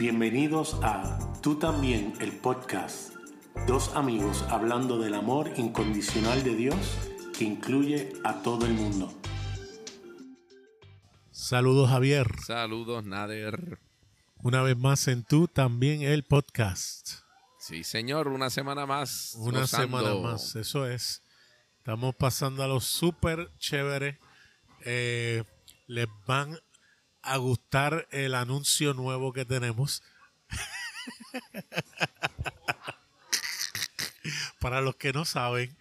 Bienvenidos a Tú también, el podcast. Dos amigos hablando del amor incondicional de Dios que incluye a todo el mundo. Saludos Javier. Saludos Nader. Una vez más en Tú también, el podcast. Sí, señor, una semana más. Una gozando. semana más, eso es. Estamos pasando a lo súper chévere. Eh, les van a gustar el anuncio nuevo que tenemos. Para los que no saben,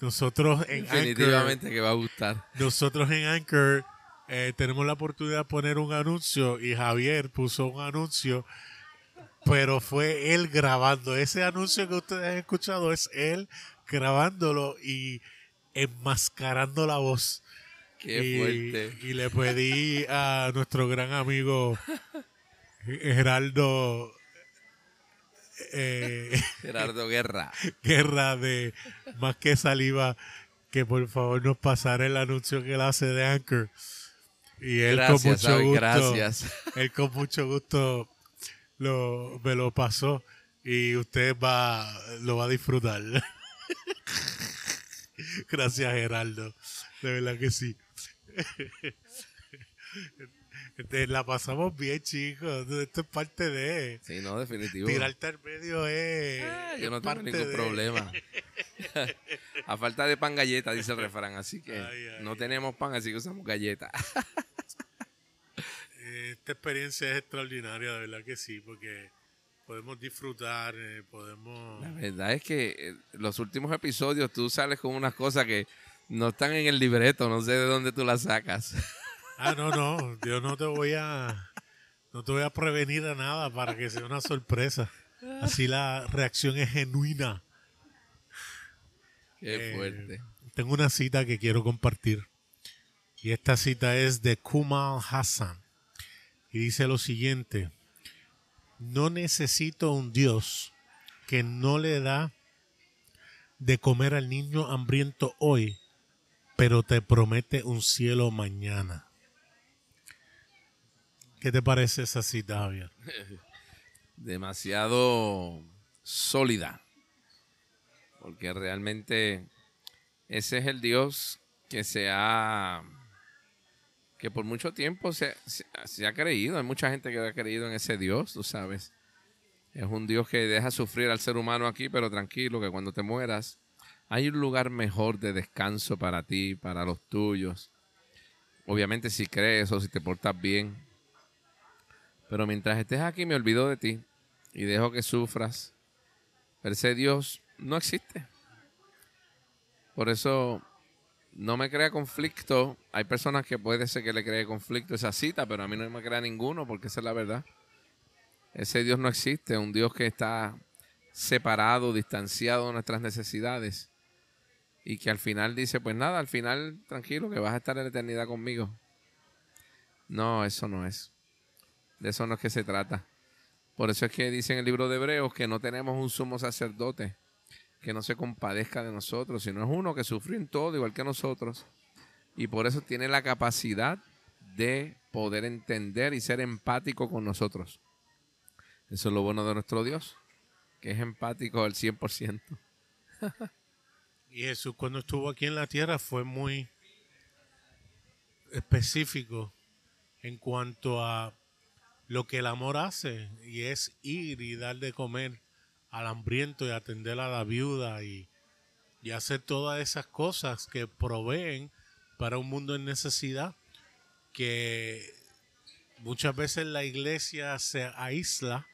nosotros en Anchor, Definitivamente que va a gustar. nosotros en Anchor eh, tenemos la oportunidad de poner un anuncio y Javier puso un anuncio, pero fue él grabando. Ese anuncio que ustedes han escuchado es él grabándolo y enmascarando la voz. Qué y, fuerte. y le pedí a nuestro gran amigo Geraldo eh, Gerardo Guerra. Guerra de Más que Saliva que por favor nos pasara el anuncio que él hace de Anchor. Y él con mucho ¿sabes? gusto, Gracias. él con mucho gusto lo, me lo pasó y usted va lo va a disfrutar. Gracias Geraldo, de verdad que sí. Este, La pasamos bien, chicos. Esto es parte de. Sí, no, definitivo. Tirarte al medio es. Ah, yo no tengo ningún de- problema. a falta de pan galleta, dice el refrán. Así que Ay, ay. no tenemos pan, así que usamos galleta. Eh, Esta experiencia es extraordinaria, de verdad que sí, porque podemos disfrutar, eh, podemos... La verdad es que eh, los últimos episodios tú sales con unas cosas que no están en el libreto. No sé de dónde tú las sacas. Ah, no, no, yo no te voy a... No te voy a prevenir a nada para que sea una sorpresa. Así la reacción es genuina. Qué Eh, fuerte. Tengo una cita que quiero compartir. Y esta cita es de Kumal Hassan. Y dice lo siguiente. No necesito un Dios que no le da de comer al niño hambriento hoy, pero te promete un cielo mañana. ¿Qué te parece esa cita, Javier? demasiado sólida. Porque realmente ese es el Dios que se ha. que por mucho tiempo se, se- se ha creído. Hay mucha gente que ha creído en ese Dios, tú sabes. Es un Dios que deja sufrir al ser humano aquí, pero tranquilo, que cuando te mueras, hay un lugar mejor de descanso para ti, para los tuyos. Obviamente, si crees o si te portas bien. Pero mientras estés aquí, me olvido de ti y dejo que sufras. Ese Dios no existe. Por eso no me crea conflicto. Hay personas que puede ser que le cree conflicto esa cita, pero a mí no me crea ninguno porque esa es la verdad. Ese Dios no existe, un Dios que está separado, distanciado de nuestras necesidades y que al final dice, pues nada, al final tranquilo, que vas a estar en la eternidad conmigo. No, eso no es. De eso no es que se trata. Por eso es que dice en el libro de Hebreos que no tenemos un sumo sacerdote que no se compadezca de nosotros, sino es uno que sufrió en todo igual que nosotros. Y por eso tiene la capacidad de poder entender y ser empático con nosotros. Eso es lo bueno de nuestro Dios, que es empático al 100%. Y Jesús cuando estuvo aquí en la tierra fue muy específico en cuanto a lo que el amor hace y es ir y dar de comer al hambriento y atender a la viuda y, y hacer todas esas cosas que proveen para un mundo en necesidad que muchas veces la iglesia se aísla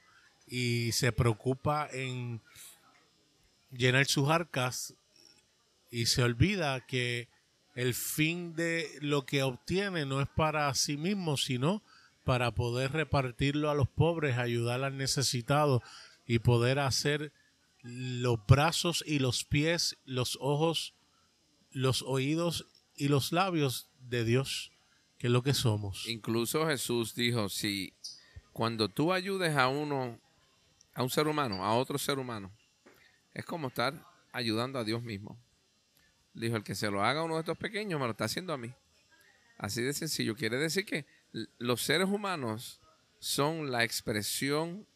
y se preocupa en llenar sus arcas y se olvida que el fin de lo que obtiene no es para sí mismo, sino para poder repartirlo a los pobres, ayudar al necesitado y poder hacer los brazos y los pies, los ojos, los oídos y los labios de Dios, que es lo que somos. Incluso Jesús dijo, si cuando tú ayudes a uno, a un ser humano, a otro ser humano, es como estar ayudando a Dios mismo. Dijo, el que se lo haga a uno de estos pequeños me lo está haciendo a mí. Así de sencillo. Quiere decir que los seres humanos son la expresión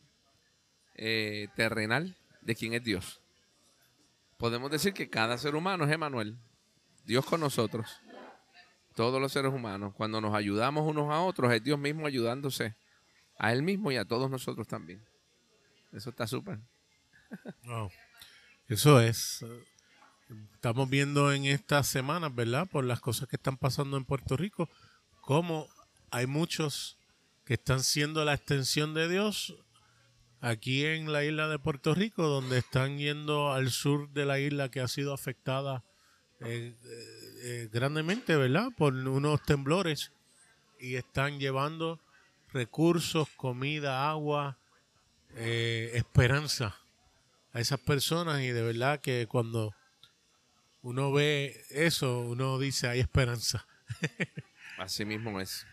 eh, terrenal de quién es Dios. Podemos decir que cada ser humano es Emanuel, Dios con nosotros, todos los seres humanos. Cuando nos ayudamos unos a otros, es Dios mismo ayudándose a Él mismo y a todos nosotros también. Eso está súper. Eso es. Estamos viendo en estas semanas, ¿verdad? Por las cosas que están pasando en Puerto Rico, cómo hay muchos que están siendo la extensión de Dios aquí en la isla de Puerto Rico, donde están yendo al sur de la isla que ha sido afectada eh, eh, grandemente, ¿verdad? Por unos temblores y están llevando recursos, comida, agua, eh, esperanza a esas personas y de verdad que cuando uno ve eso, uno dice hay esperanza. Así mismo es.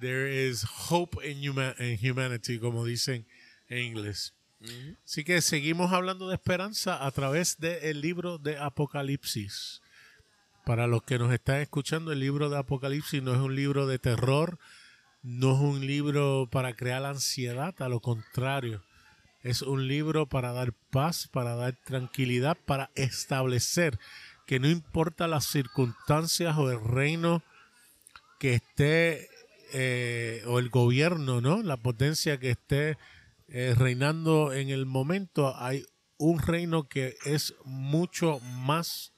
There is hope in, humanity, como dicen en inglés. Así que seguimos hablando de esperanza a través del libro de Apocalipsis. Para los que nos están escuchando, el libro de Apocalipsis no es un libro de terror, no es un libro para crear ansiedad, a lo contrario. Es un libro para dar paz, para dar tranquilidad, para establecer que no importa las circunstancias o el reino que esté, eh, o el gobierno, ¿no? La potencia que esté eh, reinando en el momento, hay un reino que es mucho más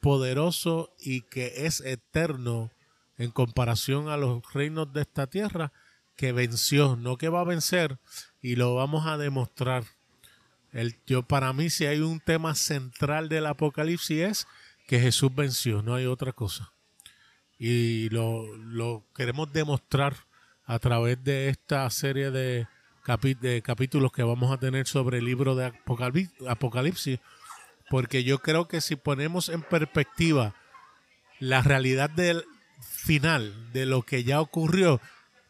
poderoso y que es eterno en comparación a los reinos de esta tierra que venció, no que va a vencer y lo vamos a demostrar. El, yo, para mí, si hay un tema central del Apocalipsis es que Jesús venció, no hay otra cosa. Y lo, lo queremos demostrar a través de esta serie de, de capítulos que vamos a tener sobre el libro de Apocalipsis, porque yo creo que si ponemos en perspectiva la realidad del final, de lo que ya ocurrió,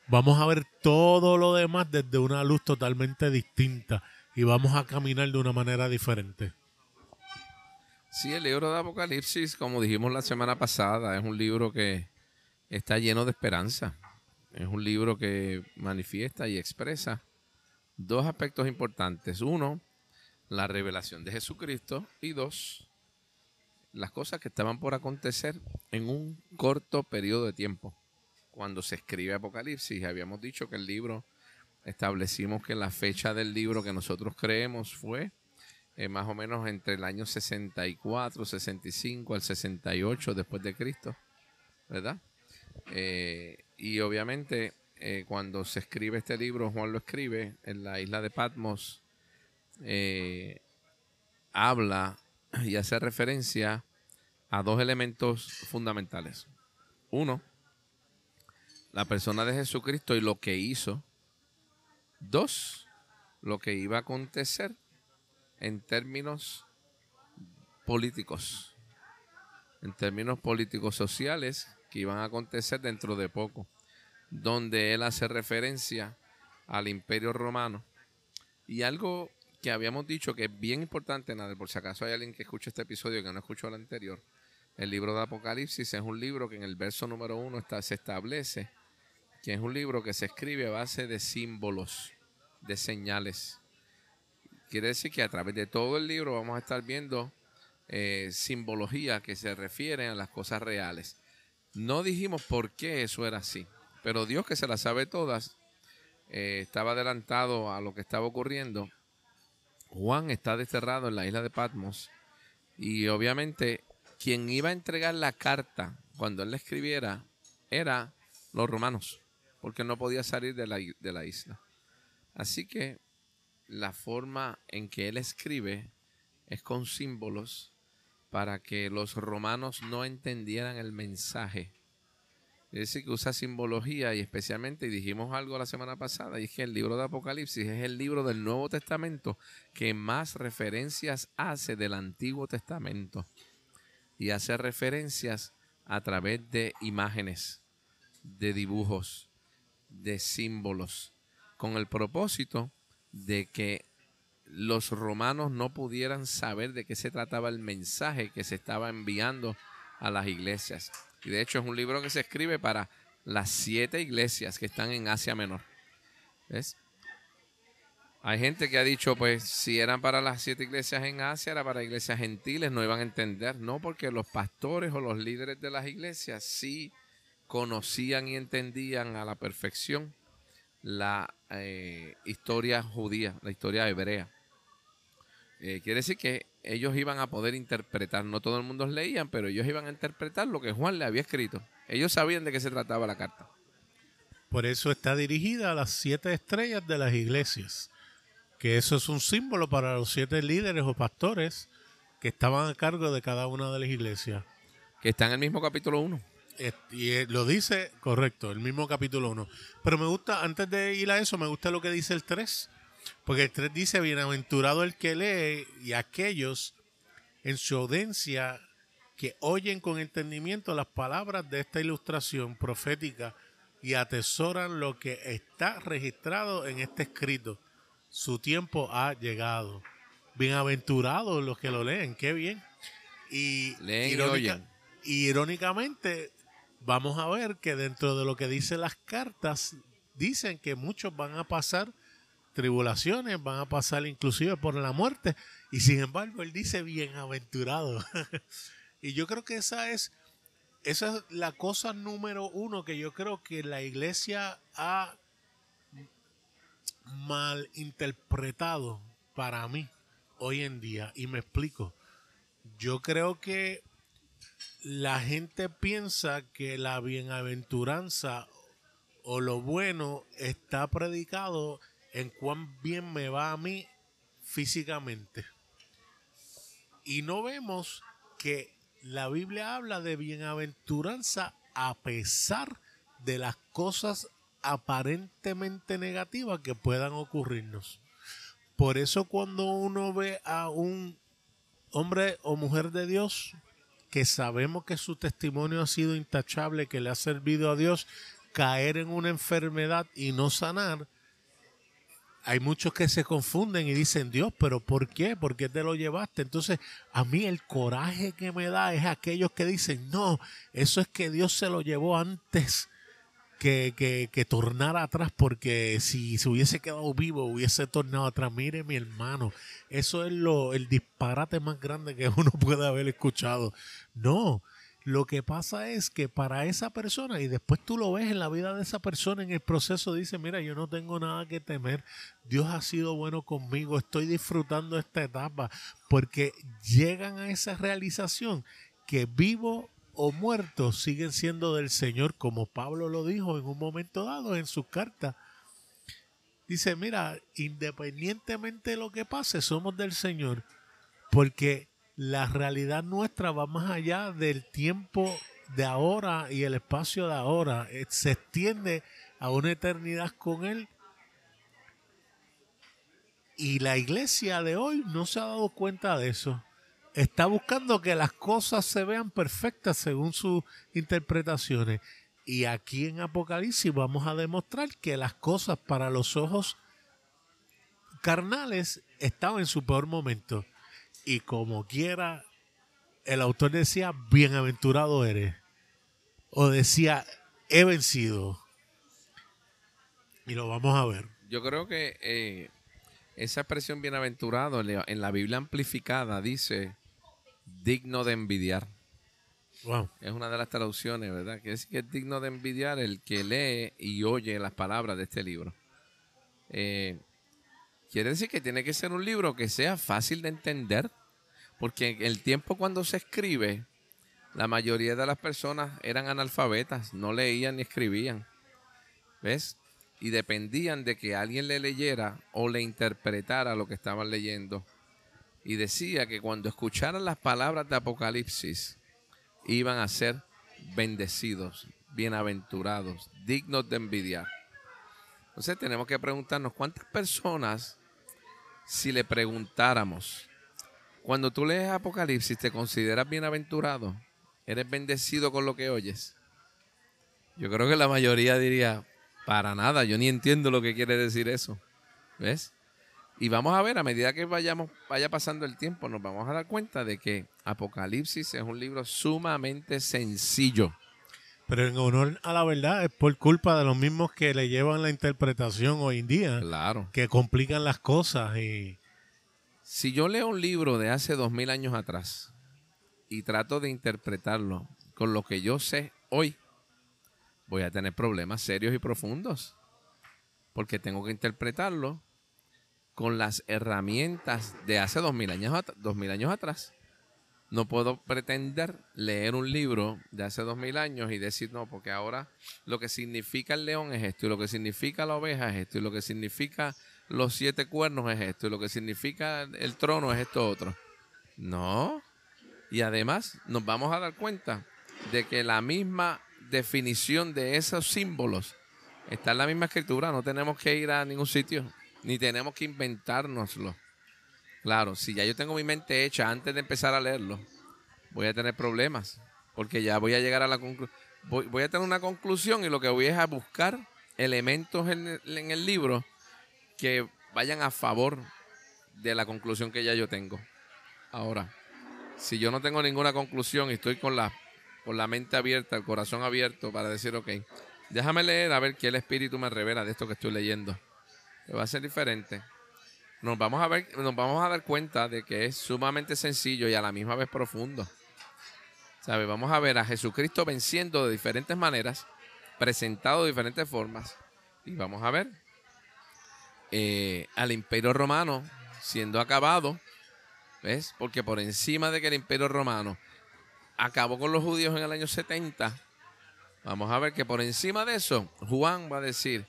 vamos a ver todo lo demás desde una luz totalmente distinta y vamos a caminar de una manera diferente. Sí, el libro de Apocalipsis, como dijimos la semana pasada, es un libro que está lleno de esperanza. Es un libro que manifiesta y expresa dos aspectos importantes. Uno, la revelación de Jesucristo y dos, las cosas que estaban por acontecer en un corto periodo de tiempo cuando se escribe Apocalipsis. Habíamos dicho que el libro, establecimos que la fecha del libro que nosotros creemos fue eh, más o menos entre el año 64, 65 al 68 después de Cristo, ¿verdad? Eh, y obviamente eh, cuando se escribe este libro, Juan lo escribe en la isla de Patmos, habla y hace referencia a dos elementos fundamentales. Uno, la persona de Jesucristo y lo que hizo. Dos, lo que iba a acontecer en términos políticos, en términos políticos sociales que iban a acontecer dentro de poco, donde él hace referencia al imperio romano. Y algo que habíamos dicho que es bien importante, nada, por si acaso hay alguien que escuche este episodio que no escuchó el anterior, el libro de Apocalipsis es un libro que en el verso número uno está, se establece que es un libro que se escribe a base de símbolos, de señales. Quiere decir que a través de todo el libro vamos a estar viendo eh, simbología que se refieren a las cosas reales. No dijimos por qué eso era así, pero Dios que se las sabe todas, eh, estaba adelantado a lo que estaba ocurriendo. Juan está desterrado en la isla de Patmos y obviamente quien iba a entregar la carta cuando él la escribiera era los romanos porque no podía salir de la, de la isla. Así que la forma en que él escribe es con símbolos para que los romanos no entendieran el mensaje. Es decir, que usa simbología y especialmente, y dijimos algo la semana pasada, y es que el libro de Apocalipsis es el libro del Nuevo Testamento que más referencias hace del Antiguo Testamento. Y hace referencias a través de imágenes, de dibujos, de símbolos, con el propósito de que los romanos no pudieran saber de qué se trataba el mensaje que se estaba enviando a las iglesias. Y de hecho es un libro que se escribe para las siete iglesias que están en Asia Menor. ¿Ves? Hay gente que ha dicho, pues, si eran para las siete iglesias en Asia, era para iglesias gentiles, no iban a entender. No, porque los pastores o los líderes de las iglesias sí conocían y entendían a la perfección la eh, historia judía, la historia hebrea. Eh, quiere decir que ellos iban a poder interpretar, no todo el mundo leían, pero ellos iban a interpretar lo que Juan le había escrito. Ellos sabían de qué se trataba la carta. Por eso está dirigida a las siete estrellas de las iglesias, que eso es un símbolo para los siete líderes o pastores que estaban a cargo de cada una de las iglesias. Que está en el mismo capítulo 1. Y eh, lo dice correcto, el mismo capítulo 1. Pero me gusta, antes de ir a eso, me gusta lo que dice el 3 porque el 3 dice, bienaventurado el que lee y aquellos en su audiencia que oyen con entendimiento las palabras de esta ilustración profética y atesoran lo que está registrado en este escrito. Su tiempo ha llegado. Bienaventurados los que lo leen, qué bien. Y, y irónicamente, vamos a ver que dentro de lo que dicen las cartas, dicen que muchos van a pasar tribulaciones, van a pasar inclusive por la muerte. Y sin embargo, él dice bienaventurado. y yo creo que esa es, esa es la cosa número uno que yo creo que la iglesia ha mal interpretado para mí hoy en día. Y me explico. Yo creo que la gente piensa que la bienaventuranza o lo bueno está predicado en cuán bien me va a mí físicamente. Y no vemos que la Biblia habla de bienaventuranza a pesar de las cosas aparentemente negativas que puedan ocurrirnos. Por eso cuando uno ve a un hombre o mujer de Dios, que sabemos que su testimonio ha sido intachable, que le ha servido a Dios, caer en una enfermedad y no sanar, hay muchos que se confunden y dicen, Dios, pero ¿por qué? ¿Por qué te lo llevaste? Entonces, a mí el coraje que me da es aquellos que dicen, no, eso es que Dios se lo llevó antes que, que, que tornara atrás, porque si se hubiese quedado vivo, hubiese tornado atrás. Mire, mi hermano, eso es lo, el disparate más grande que uno puede haber escuchado. No, lo que pasa es que para esa persona, y después tú lo ves en la vida de esa persona en el proceso, dice, mira, yo no tengo nada que temer, Dios ha sido bueno conmigo, estoy disfrutando esta etapa, porque llegan a esa realización que vivo o muerto siguen siendo del Señor, como Pablo lo dijo en un momento dado en su carta. Dice, mira, independientemente de lo que pase, somos del Señor, porque la realidad nuestra va más allá del tiempo de ahora y el espacio de ahora. Eh, se extiende a una eternidad con Él. Y la iglesia de hoy no se ha dado cuenta de eso. Está buscando que las cosas se vean perfectas según sus interpretaciones. Y aquí en Apocalipsis vamos a demostrar que las cosas para los ojos carnales estaban en su peor momento y como quiera, el autor decía, bienaventurado eres. O decía, he vencido. Y lo vamos a ver. Yo creo que eh, esa expresión bienaventurado en la Biblia amplificada dice, digno de envidiar. Wow. Es una de las traducciones, ¿verdad? Que es que es digno de envidiar el que lee y oye las palabras de este libro. Eh, Quiere decir que tiene que ser un libro que sea fácil de entender, porque en el tiempo cuando se escribe, la mayoría de las personas eran analfabetas, no leían ni escribían. ¿Ves? Y dependían de que alguien le leyera o le interpretara lo que estaban leyendo. Y decía que cuando escucharan las palabras de Apocalipsis, iban a ser bendecidos, bienaventurados, dignos de envidiar. Entonces tenemos que preguntarnos cuántas personas si le preguntáramos, cuando tú lees Apocalipsis, ¿te consideras bienaventurado? ¿Eres bendecido con lo que oyes? Yo creo que la mayoría diría, para nada, yo ni entiendo lo que quiere decir eso. ¿Ves? Y vamos a ver, a medida que vayamos, vaya pasando el tiempo, nos vamos a dar cuenta de que Apocalipsis es un libro sumamente sencillo. Pero en honor a la verdad es por culpa de los mismos que le llevan la interpretación hoy en día, Claro. que complican las cosas y Si yo leo un libro de hace dos mil años atrás y trato de interpretarlo con lo que yo sé hoy, voy a tener problemas serios y profundos. Porque tengo que interpretarlo con las herramientas de hace dos mil años, años atrás. No puedo pretender leer un libro de hace dos mil años y decir, no, porque ahora lo que significa el león es esto, y lo que significa la oveja es esto, y lo que significa los siete cuernos es esto, y lo que significa el trono es esto otro. No. Y además nos vamos a dar cuenta de que la misma definición de esos símbolos está en la misma escritura. No tenemos que ir a ningún sitio, ni tenemos que inventárnoslo. Claro, si ya yo tengo mi mente hecha antes de empezar a leerlo, voy a tener problemas, porque ya voy a llegar a la conclusión. Voy, voy a tener una conclusión y lo que voy es a buscar elementos en el, en el libro que vayan a favor de la conclusión que ya yo tengo. Ahora, si yo no tengo ninguna conclusión y estoy con la, con la mente abierta, el corazón abierto para decir, ok, déjame leer a ver qué el Espíritu me revela de esto que estoy leyendo. Va a ser diferente. Nos vamos a ver, nos vamos a dar cuenta de que es sumamente sencillo y a la misma vez profundo. ¿Sabe? Vamos a ver a Jesucristo venciendo de diferentes maneras, presentado de diferentes formas. Y vamos a ver eh, al imperio romano siendo acabado. ¿Ves? Porque por encima de que el imperio romano acabó con los judíos en el año 70, vamos a ver que por encima de eso, Juan va a decir,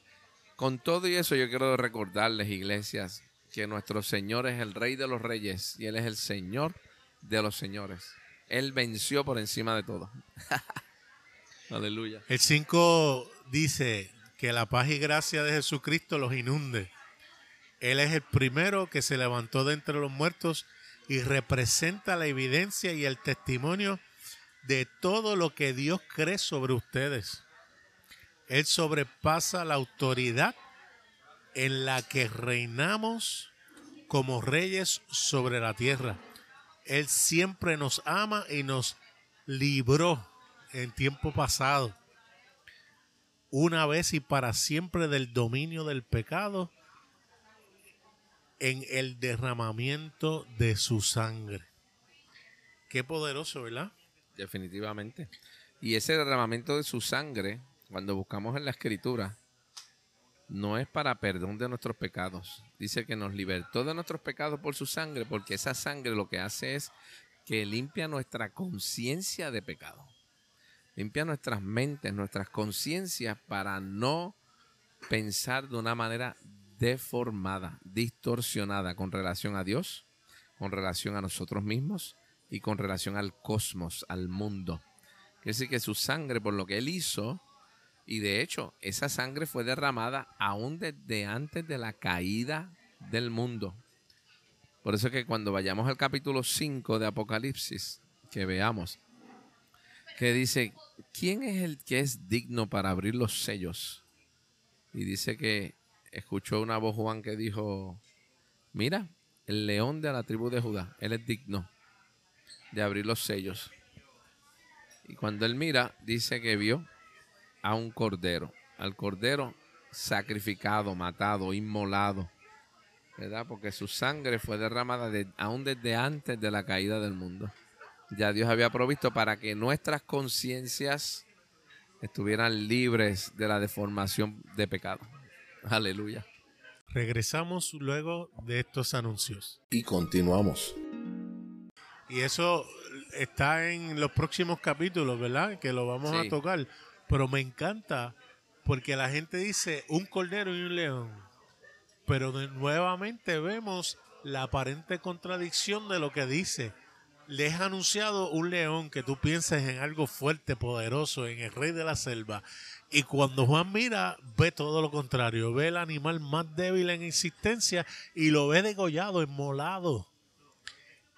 con todo y eso yo quiero recordarles, iglesias, que nuestro Señor es el Rey de los Reyes y Él es el Señor de los Señores. Él venció por encima de todo. Aleluya. el 5 dice que la paz y gracia de Jesucristo los inunde. Él es el primero que se levantó de entre los muertos y representa la evidencia y el testimonio de todo lo que Dios cree sobre ustedes. Él sobrepasa la autoridad en la que reinamos como reyes sobre la tierra. Él siempre nos ama y nos libró en tiempo pasado, una vez y para siempre del dominio del pecado en el derramamiento de su sangre. Qué poderoso, ¿verdad? Definitivamente. Y ese derramamiento de su sangre, cuando buscamos en la escritura, no es para perdón de nuestros pecados. Dice que nos libertó de nuestros pecados por su sangre, porque esa sangre lo que hace es que limpia nuestra conciencia de pecado. Limpia nuestras mentes, nuestras conciencias para no pensar de una manera deformada, distorsionada con relación a Dios, con relación a nosotros mismos y con relación al cosmos, al mundo. Quiere decir que su sangre, por lo que él hizo, y de hecho, esa sangre fue derramada aún desde antes de la caída del mundo. Por eso es que cuando vayamos al capítulo 5 de Apocalipsis, que veamos, que dice, ¿quién es el que es digno para abrir los sellos? Y dice que escuchó una voz Juan que dijo, mira, el león de la tribu de Judá, él es digno de abrir los sellos. Y cuando él mira, dice que vio a un cordero, al cordero sacrificado, matado, inmolado, ¿verdad? Porque su sangre fue derramada de- aún desde antes de la caída del mundo. Ya Dios había provisto para que nuestras conciencias estuvieran libres de la deformación de pecado. Aleluya. Regresamos luego de estos anuncios. Y continuamos. Y eso está en los próximos capítulos, ¿verdad? Que lo vamos Sí. a tocar. Pero me encanta porque la gente dice un cordero y un león. Pero nuevamente vemos la aparente contradicción de lo que dice. Le es anunciado un león que tú pienses en algo fuerte, poderoso, en el rey de la selva. Y cuando Juan mira, ve todo lo contrario. Ve el animal más débil en existencia y lo ve degollado, inmolado.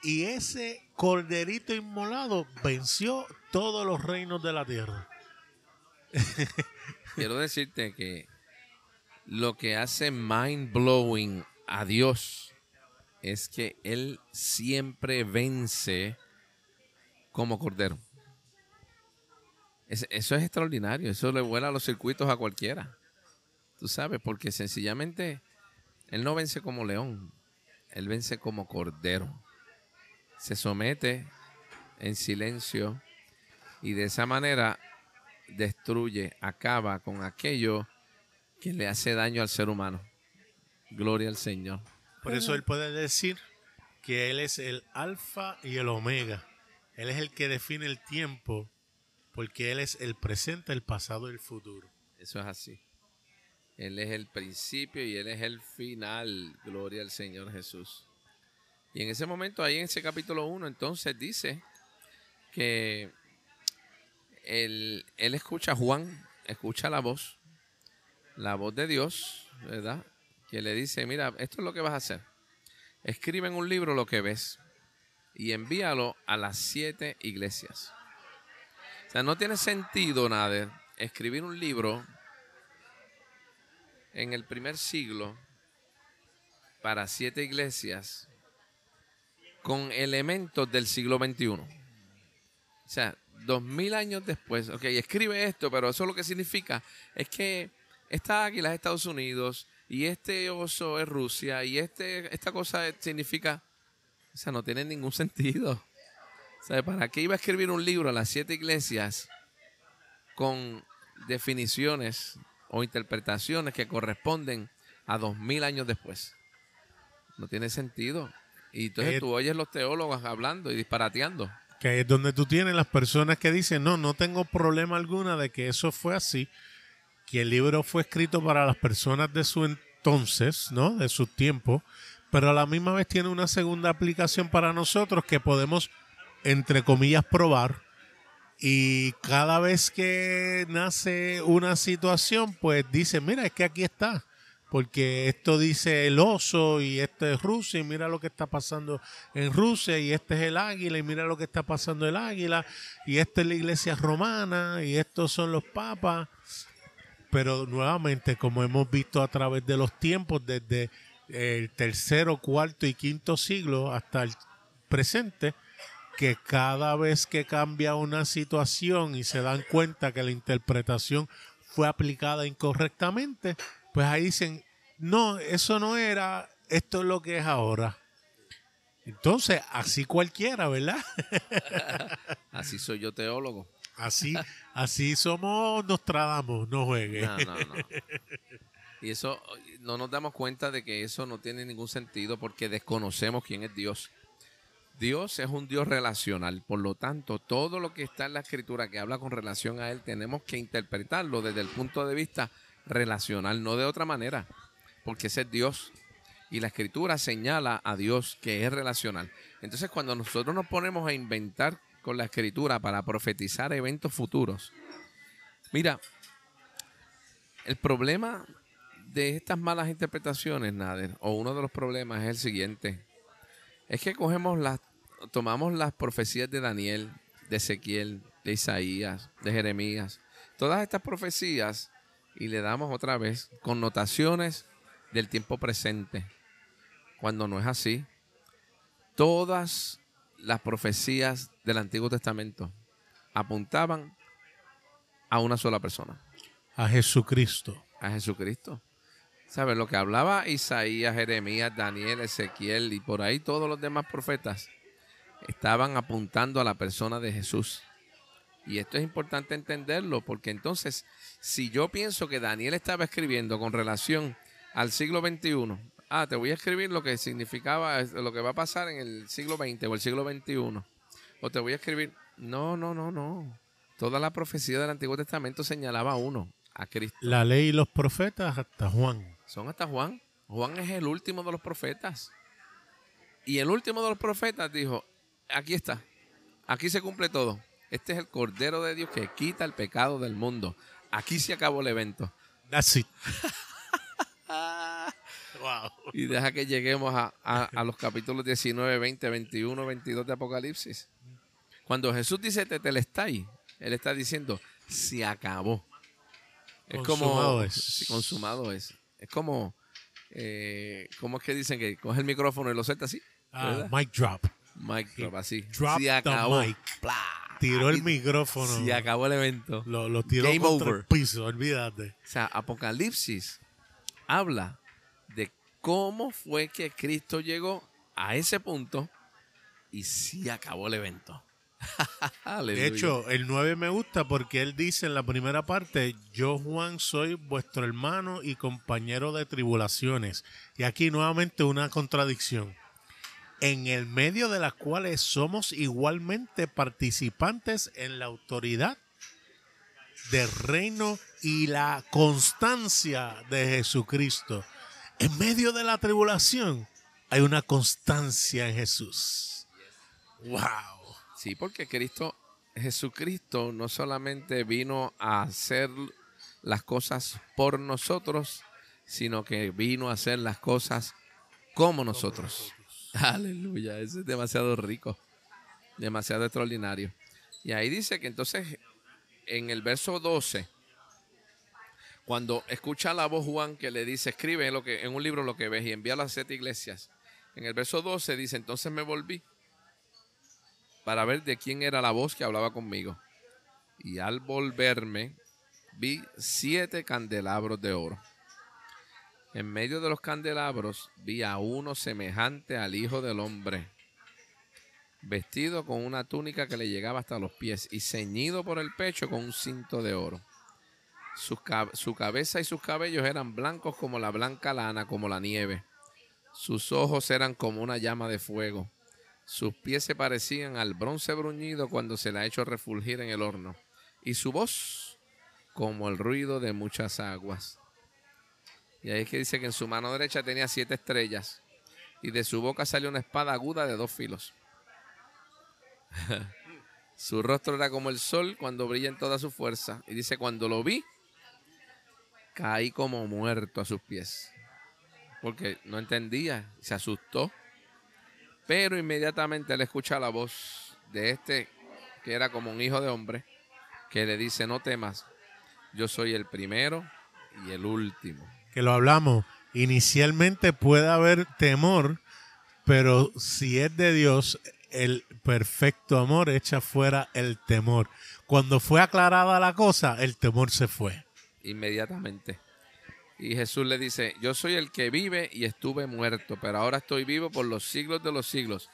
Y ese corderito inmolado venció todos los reinos de la tierra. Quiero decirte que lo que hace mind blowing a Dios es que Él siempre vence como cordero. Es- eso es extraordinario. Eso le vuela los circuitos a cualquiera. Tú sabes, porque sencillamente él no vence como león. Él vence como cordero. Se somete en silencio y de esa manera destruye, acaba con aquello que le hace daño al ser humano. Gloria al Señor. Por eso él puede decir que él es el alfa y el omega. Él es el que define el tiempo porque él es el presente, el pasado y el futuro. Eso es así. Él es el principio y Él es el final. Gloria al Señor Jesús. Y en ese momento, ahí en ese capítulo 1, entonces dice que él, escucha a Juan, escucha la voz, la voz de Dios, ¿verdad? Que le dice, mira, esto es lo que vas a hacer. Escribe en un libro lo que ves y envíalo a las siete iglesias. O sea, no tiene sentido, nada, escribir un libro en el primer siglo para siete iglesias con elementos del siglo XXI. O sea, dos mil años después, ok, escribe esto, pero eso lo que significa es que esta águila es Estados Unidos y este oso es Rusia y este, esta cosa significa, o sea, no tiene ningún sentido. O sea, ¿para qué iba a escribir un libro a las siete iglesias con definiciones o interpretaciones que corresponden a dos mil años después? No tiene sentido. Y entonces Eh, tú oyes los teólogos hablando y disparateando. Que es donde tú tienes las personas que dicen, no, no tengo problema alguna de que eso fue así, que el libro fue escrito para las personas de su entonces, ¿no? De su tiempo, pero a la misma vez tiene una segunda aplicación para nosotros que podemos, entre comillas, probar. Y cada vez que nace una situación, pues dice, mira, es que aquí está. Porque esto dice el oso y esto es Rusia y mira lo que está pasando en Rusia y este es el águila y mira lo que está pasando el águila y esta es la iglesia romana y estos son los papas. Pero nuevamente, como hemos visto a través de los tiempos, desde el tercero, cuarto y quinto siglo hasta el presente, que cada vez que cambia una situación y se dan cuenta que la interpretación fue aplicada incorrectamente, pues ahí dicen, no, eso no era, esto es lo que es ahora. Entonces, así cualquiera, ¿verdad? Así soy yo teólogo. Así, así somos Nostradamus, no juegue. No, no, no. Y eso, no nos damos cuenta de que eso no tiene ningún sentido porque desconocemos quién es Dios. Dios es un Dios relacional, por lo tanto, todo lo que está en la escritura que habla con relación a Él, tenemos que interpretarlo desde el punto de vista relacional, no de otra manera, porque ese es Dios. Y la escritura señala a Dios que es relacional. Entonces, cuando nosotros nos ponemos a inventar con la escritura para profetizar eventos futuros, mira, el problema de estas malas interpretaciones, Nader, o uno de los problemas es el siguiente. Es que cogemos las, tomamos las profecías de Daniel, de Ezequiel, de Isaías, de Jeremías, todas estas profecías y le damos otra vez connotaciones del tiempo presente, cuando no es así. Todas las profecías del Antiguo Testamento apuntaban a una sola persona, A Jesucristo. a Jesucristo. ¿Sabes? Lo que hablaba Isaías, Jeremías, Daniel, Ezequiel y por ahí todos los demás profetas estaban apuntando a la persona de Jesús. Y esto es importante entenderlo porque entonces, si yo pienso que Daniel estaba escribiendo con relación al siglo XXI, ah, te voy a escribir lo que significaba, lo que va a pasar en el siglo XX o el siglo XXI, o te voy a escribir, no, no, no, no. Toda la profecía del Antiguo Testamento señalaba a uno, a Cristo. La ley y los profetas hasta Juan. Son hasta Juan. Juan es el último de los profetas. Y el último de los profetas dijo, aquí está, aquí se cumple todo. Este es el Cordero de Dios que quita el pecado del mundo. Aquí se acabó el evento. That's it. wow. Y deja que lleguemos a, a- a los capítulos 19, 20, 21, 22 de Apocalipsis. Cuando Jesús dice tetelestai, Él está diciendo, se acabó. Es Consumado como... es. sí, consumado es. Es como... Eh, ¿Cómo es que dicen que coge el micrófono y lo suelta así? Ah, mic drop. Mic drop, así. Drop se the acabó. mic. Plá. Tiró el micrófono. Se acabó el evento. Lo, lo tiró Game contra over. el piso, olvídate. O sea, Apocalipsis habla de cómo fue que Cristo llegó a ese punto y sí acabó el evento. De hecho, el 9 me gusta porque él dice en la primera parte, yo Juan soy vuestro hermano y compañero de tribulaciones. Y aquí nuevamente una contradicción. En el medio de las cuales somos igualmente participantes en la autoridad del reino y la constancia de Jesucristo. En medio de la tribulación hay una constancia en Jesús. ¡Wow! Sí, porque Cristo, Jesucristo no solamente vino a hacer las cosas por nosotros, sino que vino a hacer las cosas como nosotros. Aleluya, eso es demasiado rico, demasiado extraordinario. Y ahí dice que entonces en el verso 12, cuando escucha la voz Juan que le dice, escribe lo que, en un libro lo que ves y envía a las siete iglesias. En el verso 12 dice, entonces me volví para ver de quién era la voz que hablaba conmigo. Y al volverme, vi siete candelabros de oro. En medio de los candelabros vi a uno semejante al Hijo del Hombre, vestido con una túnica que le llegaba hasta los pies y ceñido por el pecho con un cinto de oro. Su, ca- su cabeza y sus cabellos eran blancos como la blanca lana, como la nieve. Sus ojos eran como una llama de fuego. Sus pies se parecían al bronce bruñido cuando se le ha hecho refulgir en el horno. Y su voz como el ruido de muchas aguas. Y ahí es que dice que en su mano derecha tenía siete estrellas. Y de su boca salió una espada aguda de dos filos. su rostro era como el sol cuando brilla en toda su fuerza. Y dice, cuando lo vi, caí como muerto a sus pies. Porque no entendía, se asustó. Pero inmediatamente él escucha la voz de este, que era como un hijo de hombre, que le dice, no temas, yo soy el primero y el último. Que lo hablamos, inicialmente puede haber temor, pero si es de Dios, el perfecto amor echa fuera el temor. Cuando fue aclarada la cosa, el temor se fue. Inmediatamente. Y Jesús le dice, yo soy el que vive y estuve muerto, pero ahora estoy vivo por los siglos de los siglos.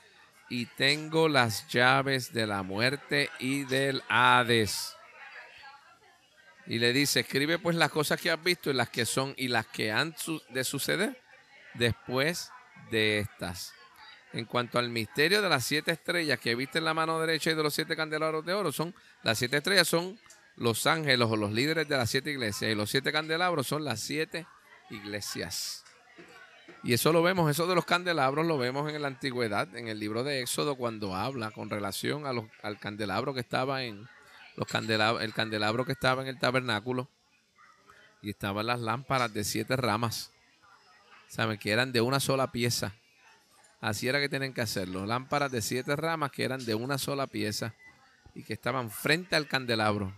Y tengo las llaves de la muerte y del Hades. Y le dice, escribe pues las cosas que has visto y las que son y las que han de suceder después de estas. En cuanto al misterio de las siete estrellas que viste en la mano derecha y de los siete candelabros de oro, son las siete estrellas son los ángeles o los líderes de las siete iglesias y los siete candelabros son las siete iglesias. Y eso lo vemos, eso de los candelabros lo vemos en la antigüedad, en el libro de Éxodo cuando habla con relación a los- al candelabro que estaba en los el candelabro que estaba en el tabernáculo y estaban las lámparas de siete ramas, saben que eran de una sola pieza. Así era que tienen que hacerlo, lámparas de siete ramas que eran de una sola pieza y que estaban frente al candelabro.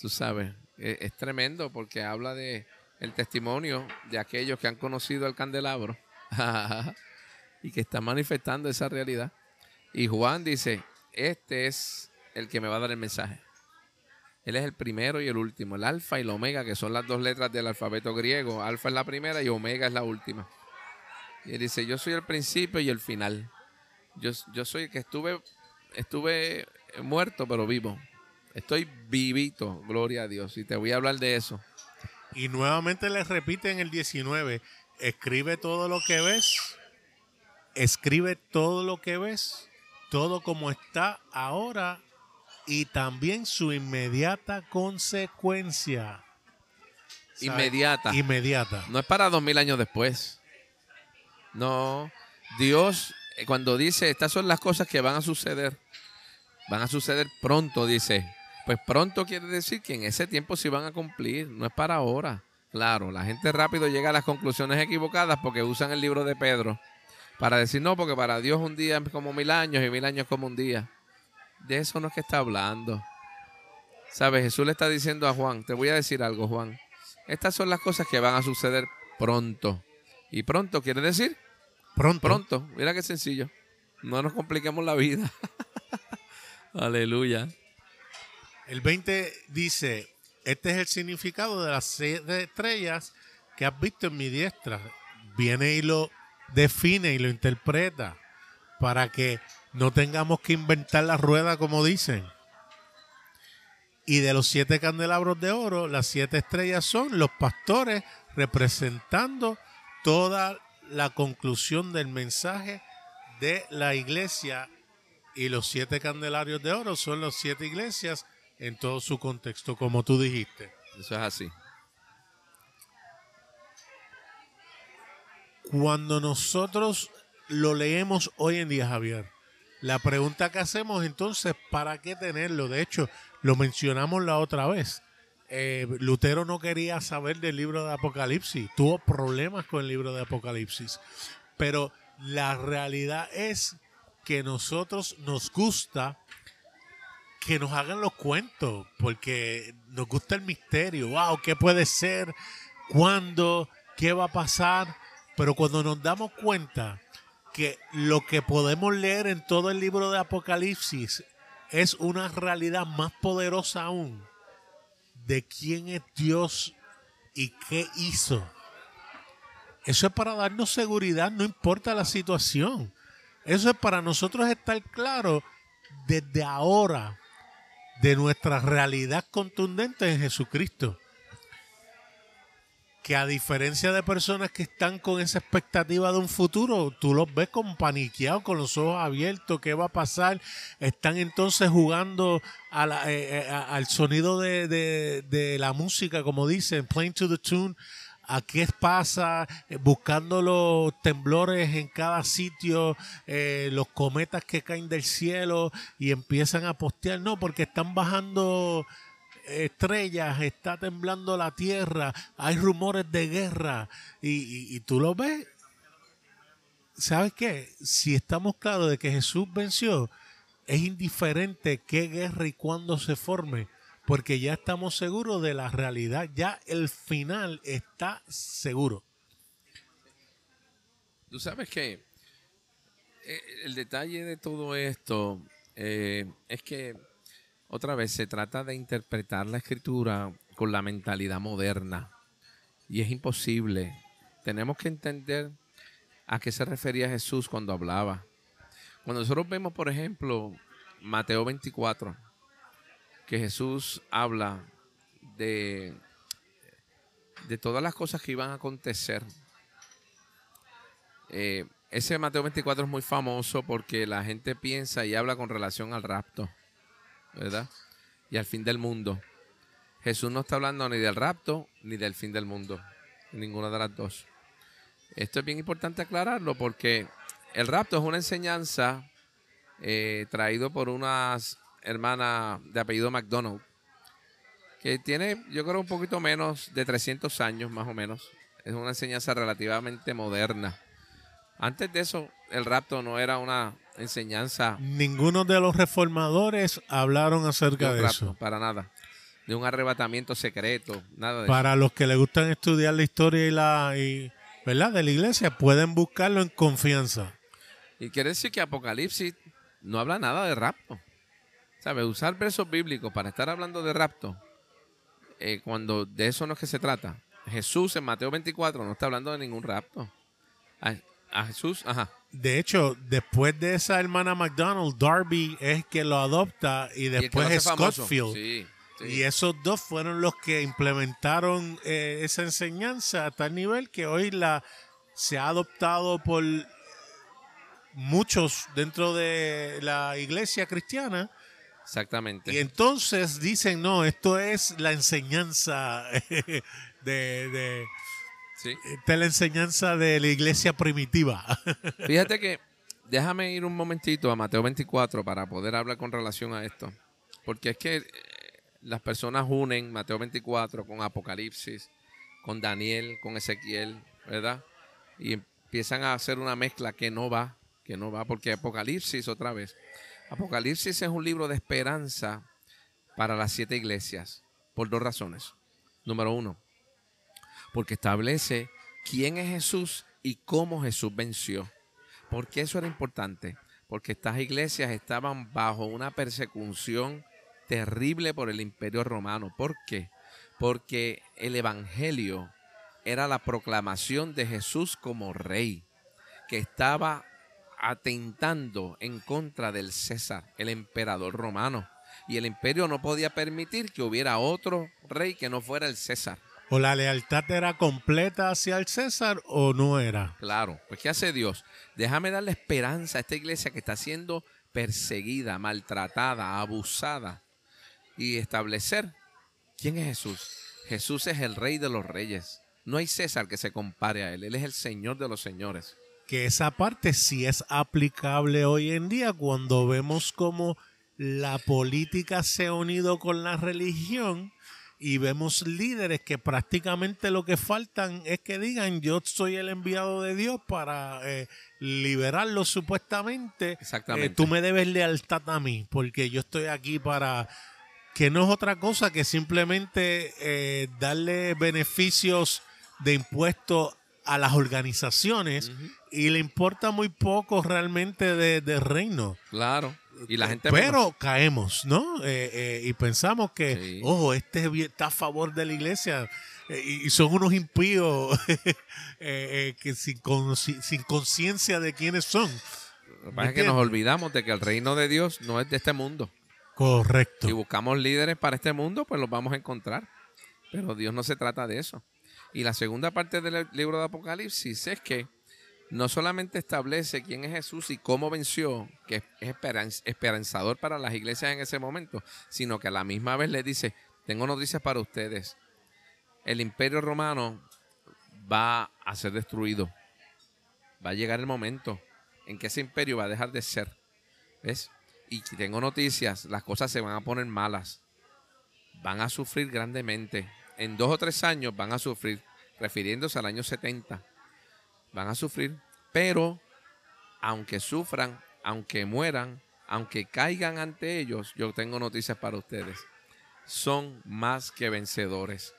Tú sabes, e- es, tremendo porque habla de el testimonio de aquellos que han conocido el candelabro y que están manifestando esa realidad. Y Juan dice, este es el que me va a dar el mensaje. Él es el primero y el último, el alfa y el omega, que son las dos letras del alfabeto griego. Alfa es la primera y omega es la última. Y él dice, yo soy el principio y el final. Yo, yo soy el que estuve, estuve muerto, pero vivo. Estoy vivito, gloria a Dios. Y te voy a hablar de eso. Y nuevamente le repite en el 19, escribe todo lo que ves, escribe todo lo que ves, todo como está ahora y también su inmediata consecuencia. ¿Sabe? Inmediata. Inmediata. No es para dos mil años después. No. Dios, eh, cuando dice, estas son las cosas que van a suceder, van a suceder pronto, dice. Pues pronto quiere decir que en ese tiempo sí van a cumplir, no es para ahora. Claro, la gente rápido llega a las conclusiones equivocadas porque usan el libro de Pedro para decir, no, porque para Dios un día es como mil años y mil años es como un día. De eso no es que está hablando. ¿Sabes? Jesús le está diciendo a Juan, te voy a decir algo, Juan. Estas son las cosas que van a suceder pronto. Y pronto quiere decir Pronto. pronto. Mira qué sencillo. No nos compliquemos la vida. Aleluya. El 20 dice, este es el significado de las siete estrellas que has visto en mi diestra. Viene y lo define y lo interpreta para que no tengamos que inventar la rueda como dicen. Y de los siete candelabros de oro, las siete estrellas son los pastores representando toda la conclusión del mensaje de la iglesia. Y los siete candelarios de oro son las siete iglesias en todo su contexto, como tú dijiste. Eso es así. Cuando nosotros lo leemos hoy en día, Javier, la pregunta que hacemos entonces, ¿para qué tenerlo? De hecho, lo mencionamos la otra vez. Eh, Lutero no quería saber del libro de Apocalipsis, tuvo problemas con el libro de Apocalipsis, pero la realidad es que nosotros nos gusta que nos hagan los cuentos, porque nos gusta el misterio. Wow, ¿qué puede ser? ¿Cuándo? ¿Qué va a pasar? Pero cuando nos damos cuenta que lo que podemos leer en todo el libro de Apocalipsis es una realidad más poderosa aún de quién es Dios y qué hizo. Eso es para darnos seguridad, no importa la situación. Eso es para nosotros estar claros desde ahora de nuestra realidad contundente en Jesucristo. Que a diferencia de personas que están con esa expectativa de un futuro, tú los ves como paniqueados, con los ojos abiertos, ¿qué va a pasar? Están entonces jugando eh, eh, al sonido de, la música, como dicen, playing to the tune a qué pasa, eh, buscando los temblores en cada sitio, los cometas que caen del cielo y empiezan a postear, no, porque están bajando estrellas, está temblando la tierra, hay rumores de guerra y, tú lo ves. ¿Sabes qué? Si estamos claros de que Jesús venció, es indiferente qué guerra y cuándo se forme porque ya estamos seguros de la realidad, ya el final está seguro. Tú sabes que eh, el detalle de todo esto eh, es que otra vez se trata de interpretar la escritura con la mentalidad moderna y es imposible. Tenemos que entender a qué se refería Jesús cuando hablaba. Cuando nosotros vemos, por ejemplo, Mateo 24, que Jesús habla de, de todas las cosas que iban a acontecer. Eh, ese Mateo 24 es muy famoso porque la gente piensa y habla con relación al rapto, ¿verdad? Y al fin del mundo. Jesús no está hablando ni del rapto ni del fin del mundo, ninguna de las dos. Esto es bien importante aclararlo porque el rapto es una enseñanza eh, traído por unas hermana de apellido McDonald, que tiene, yo creo, un poquito menos de 300 años, más o menos. Es una enseñanza relativamente moderna. Antes de eso, el rapto no era una enseñanza. Ninguno de los reformadores hablaron acerca de, eso. Para nada. De un arrebatamiento secreto, nada de Para los que les gustan estudiar la historia y la, ¿verdad? de la iglesia, pueden buscarlo en confianza. Y quiere decir que Apocalipsis no habla nada de rapto. ¿Sabe? Usar versos bíblicos para estar hablando de rapto, eh, cuando de eso no es que se trata. Jesús en Mateo 24 no está hablando de ningún rapto. A, Jesús, ajá. De hecho, después de esa hermana McDonald, Darby es que lo adopta y después es Scottfield. Y esos dos fueron los que implementaron eh, esa enseñanza a tal nivel que hoy la se ha adoptado por muchos dentro de la iglesia cristiana Exactamente. Y entonces dicen, no, esto es la enseñanza de, de, la enseñanza de la iglesia primitiva. Fíjate que déjame ir un momentito a Mateo 24 para poder hablar con relación a esto. Porque es que eh, las personas unen Mateo 24 con Apocalipsis, con Daniel, con Ezequiel, ¿verdad? Y empiezan a hacer una mezcla que no va, que no va, porque Apocalipsis otra vez Apocalipsis es un libro de esperanza para las siete iglesias, por dos razones. Número uno, porque establece quién es Jesús y cómo Jesús venció. ¿Por qué eso era importante? porque estas iglesias estaban bajo una persecución terrible por el imperio romano. ¿Por qué? Porque el Evangelio era la proclamación de Jesús como rey, que estaba atentando en contra del César, el emperador romano. Y el imperio no podía permitir que hubiera otro rey que no fuera el César. ¿O la lealtad era completa hacia el César o no era? Claro, pues ¿qué hace Dios? Déjame darle esperanza a esta iglesia que está siendo perseguida, maltratada, abusada y establecer quién es Jesús. Jesús es el rey de los reyes. No hay César que se compare a él. Él es el Señor de los señores. Que esa parte sí es aplicable hoy en día cuando vemos cómo la política se ha unido con la religión y vemos líderes que prácticamente lo que faltan es que digan yo soy el enviado de Dios para eh, liberarlo supuestamente. Exactamente. Eh, tú me debes lealtad a mí porque yo estoy aquí para que no es otra cosa que simplemente eh, darle beneficios de impuestos a las organizaciones y le importa muy poco realmente de, de reino. Claro. Y la gente Pero caemos, ¿no? Eh, eh, y pensamos que, Sí. ojo, este está a favor de la iglesia eh, y son unos impíos que sin conciencia de quiénes son. Lo que pasa es que nos olvidamos de que el reino de Dios no es de este mundo. Correcto. Si buscamos líderes para este mundo, pues los vamos a encontrar. Pero Dios no se trata de eso. Y la segunda parte del libro de Apocalipsis es que no solamente establece quién es Jesús y cómo venció, que es esperanz- esperanzador para las iglesias en ese momento, sino que a la misma vez le dice, tengo noticias para ustedes. El imperio romano va a ser destruido. Va a llegar el momento en que ese imperio va a dejar de ser. ¿Ves? Y tengo noticias, las cosas se van a poner malas. Van a sufrir grandemente. En dos o tres años van a sufrir, refiriéndose al año 70. Van a sufrir, pero aunque sufran, aunque mueran, aunque caigan ante ellos, yo tengo noticias para ustedes. Son más que vencedores.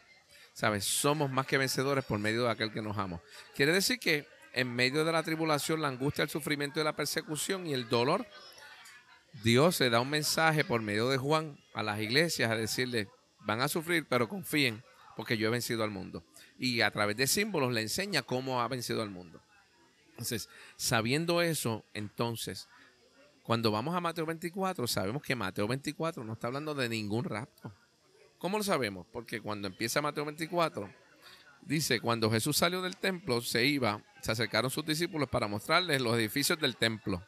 ¿Sabes? Somos más que vencedores por medio de aquel que nos ama. Quiere decir que en medio de la tribulación, la angustia, el sufrimiento y la persecución y el dolor, Dios le da un mensaje por medio de Juan a las iglesias a decirle, van a sufrir, pero confíen, porque yo he vencido al mundo. Y a través de símbolos le enseña cómo ha vencido al mundo. Entonces, sabiendo eso, entonces, cuando vamos a Mateo 24, sabemos que Mateo 24 no está hablando de ningún rapto. ¿Cómo lo sabemos? Porque cuando empieza Mateo 24, dice, cuando Jesús salió del templo, se iba, se acercaron sus discípulos para mostrarles los edificios del templo.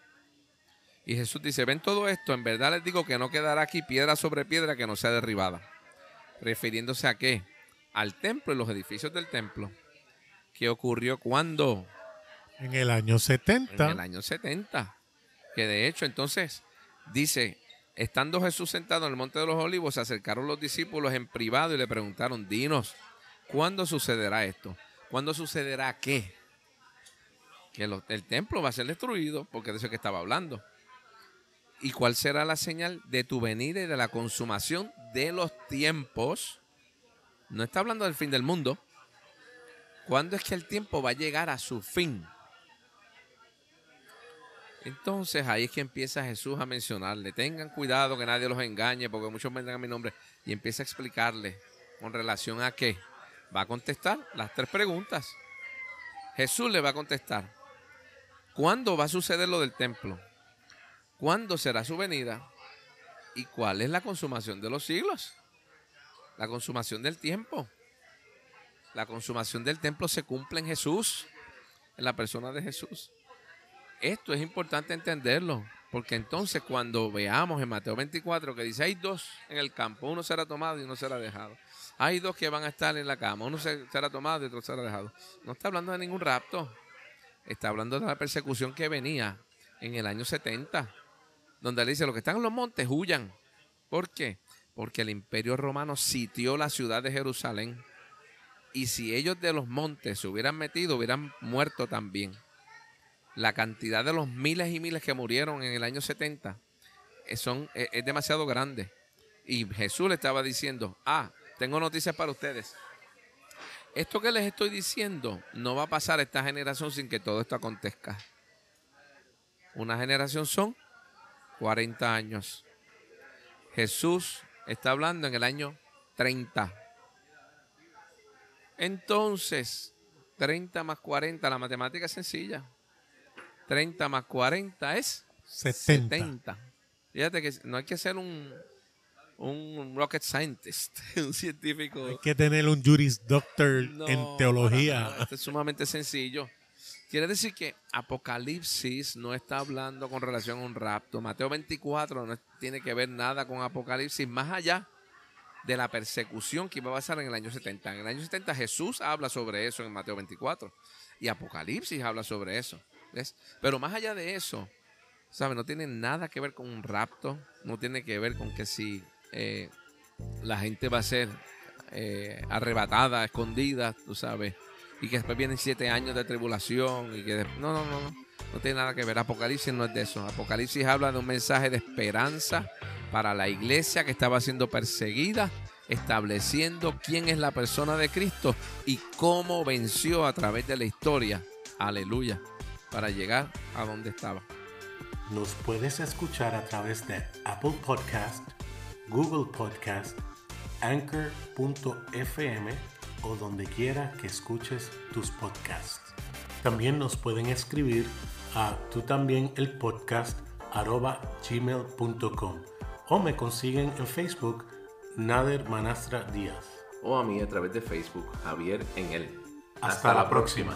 Y Jesús dice, ven todo esto, en verdad les digo que no quedará aquí piedra sobre piedra que no sea derribada. Refiriéndose a qué? Al templo y los edificios del templo. ¿Qué ocurrió cuando? En el año 70. En el año 70. Que de hecho, entonces, dice, estando Jesús sentado en el monte de los olivos, se acercaron los discípulos en privado y le preguntaron, dinos, ¿cuándo sucederá esto? ¿Cuándo sucederá qué? Que lo- el templo va a ser destruido, porque de eso es que estaba hablando. ¿Y cuál será la señal de tu venida y de la consumación de los tiempos? No está hablando del fin del mundo. ¿Cuándo es que el tiempo va a llegar a su fin? Entonces ahí es que empieza Jesús a mencionarle, tengan cuidado que nadie los engañe, porque muchos vendrán a mi nombre, y empieza a explicarle con relación a qué. Va a contestar las tres preguntas. Jesús le va a contestar, ¿cuándo va a suceder lo del templo? ¿Cuándo será su venida? ¿Y cuál es la consumación de los siglos? La consumación del tiempo. La consumación del templo se cumple en Jesús, en la persona de Jesús. Esto es importante entenderlo, porque entonces cuando veamos en Mateo 24 que dice, hay dos en el campo, uno será tomado y uno será dejado. Hay dos que van a estar en la cama, uno se- será tomado y otro será dejado. No está hablando de ningún rapto, está hablando de la persecución que venía en el año 70, donde le dice, los que están en los montes huyan. ¿Por qué? Porque el imperio romano sitió la ciudad de Jerusalén. Y si ellos de los montes se hubieran metido, hubieran muerto también la cantidad de los miles y miles que murieron en el año 70 es, son, es, es demasiado grande. Y Jesús le estaba diciendo, ah, tengo noticias para ustedes. Esto que les estoy diciendo no va a pasar a esta generación sin que todo esto acontezca. Una generación son 40 años. Jesús está hablando en el año 30. Entonces, 30 más 40, la matemática es sencilla. 30 más 40 es 70. 70. Fíjate que no hay que ser un, un rocket scientist, un científico. Hay que tener un Juris Doctor No, en teología. para nada. Esto es sumamente sencillo. Quiere decir que Apocalipsis no está hablando con relación a un rapto. Mateo 24 no tiene que ver nada con Apocalipsis, más allá de la persecución que iba a pasar en el año 70. En el año 70 Jesús habla sobre eso en Mateo 24 y Apocalipsis habla sobre eso. ¿ves? Pero más allá de eso, ¿sabes? No tiene nada que ver con un rapto, no tiene que ver con que si eh, la gente va a ser eh, arrebatada, escondida, tú sabes, y que después vienen siete años de tribulación y que no, no, no, no, no tiene nada que ver. Apocalipsis no es de eso. Apocalipsis habla de un mensaje de esperanza para la iglesia que estaba siendo perseguida, estableciendo quién es la persona de Cristo y cómo venció a través de la historia, aleluya, para llegar a donde estaba. Nos puedes escuchar a través de Apple Podcast, Google Podcast, Anchor.fm o donde quiera que escuches tus podcasts. También nos pueden escribir a tú también el podcast arroba gmail.com o me consiguen en Facebook Nader Manastra Díaz. O a mí a través de Facebook, Javier en él. Hasta la próxima.